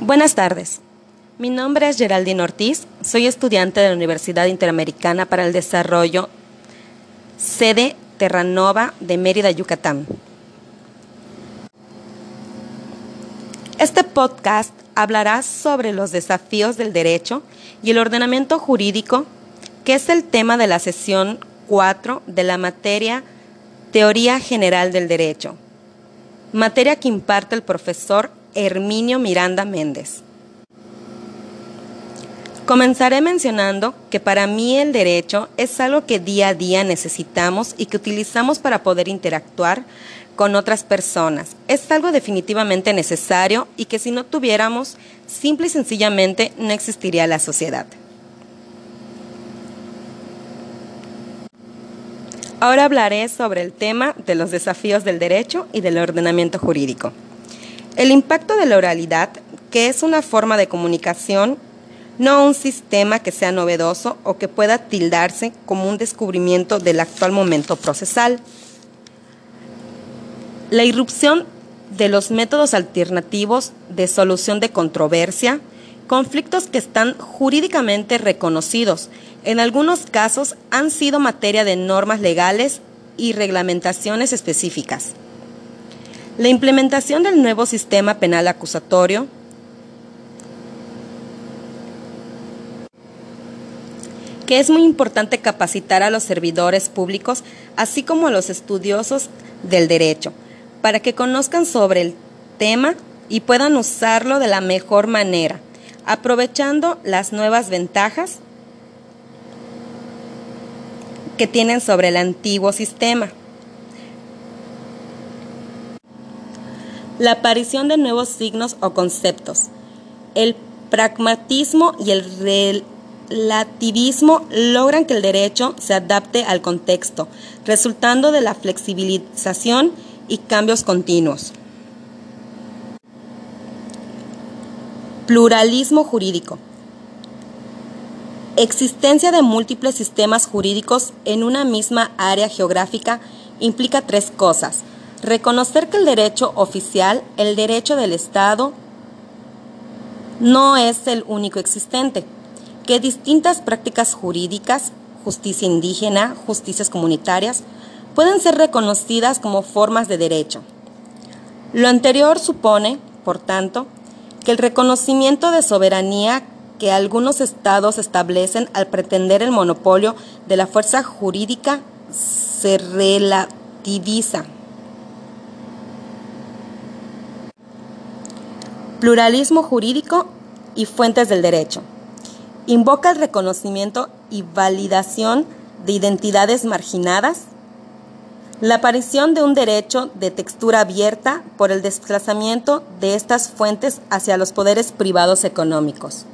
Buenas tardes. Mi nombre es Geraldine Ortiz. Soy estudiante de la Universidad Interamericana para el Desarrollo, sede Terranova de Mérida, Yucatán. Este podcast hablará sobre los desafíos del derecho y el ordenamiento jurídico, que es el tema de la sesión 4 de la materia Teoría General del Derecho, materia que imparte el profesor Herminio Miranda Méndez. Comenzaré mencionando que para mí el derecho es algo que día a día necesitamos y que utilizamos para poder interactuar con otras personas. Es algo definitivamente necesario y que si no tuviéramos, simple y sencillamente no existiría la sociedad. Ahora hablaré sobre el tema de los desafíos del derecho y del ordenamiento jurídico. El impacto de la oralidad, que es una forma de comunicación, no un sistema que sea novedoso o que pueda tildarse como un descubrimiento del actual momento procesal. La irrupción de los métodos alternativos de solución de controversia, conflictos que están jurídicamente reconocidos en algunos casos han sido materia de normas legales y reglamentaciones específicas. La implementación del nuevo sistema penal acusatorio que es muy importante capacitar a los servidores públicos, así como a los estudiosos del derecho, para que conozcan sobre el tema y puedan usarlo de la mejor manera, aprovechando las nuevas ventajas que tienen sobre el antiguo sistema. La aparición de nuevos signos o conceptos. El pragmatismo y el relativismo logran que el derecho se adapte al contexto, resultando de la flexibilización y cambios continuos. Pluralismo jurídico. Existencia de múltiples sistemas jurídicos en una misma área geográfica implica tres cosas. Reconocer que el derecho oficial, el derecho del Estado, no es el único existente, que distintas prácticas jurídicas, justicia indígena, justicias comunitarias, pueden ser reconocidas como formas de derecho. Lo anterior supone, por tanto, que el reconocimiento de soberanía que algunos estados establecen al pretender el monopolio de la fuerza jurídica se relativiza. Pluralismo jurídico y fuentes del derecho. Invoca el reconocimiento y validación de identidades marginadas, la aparición de un derecho de textura abierta por el desplazamiento de estas fuentes hacia los poderes privados económicos.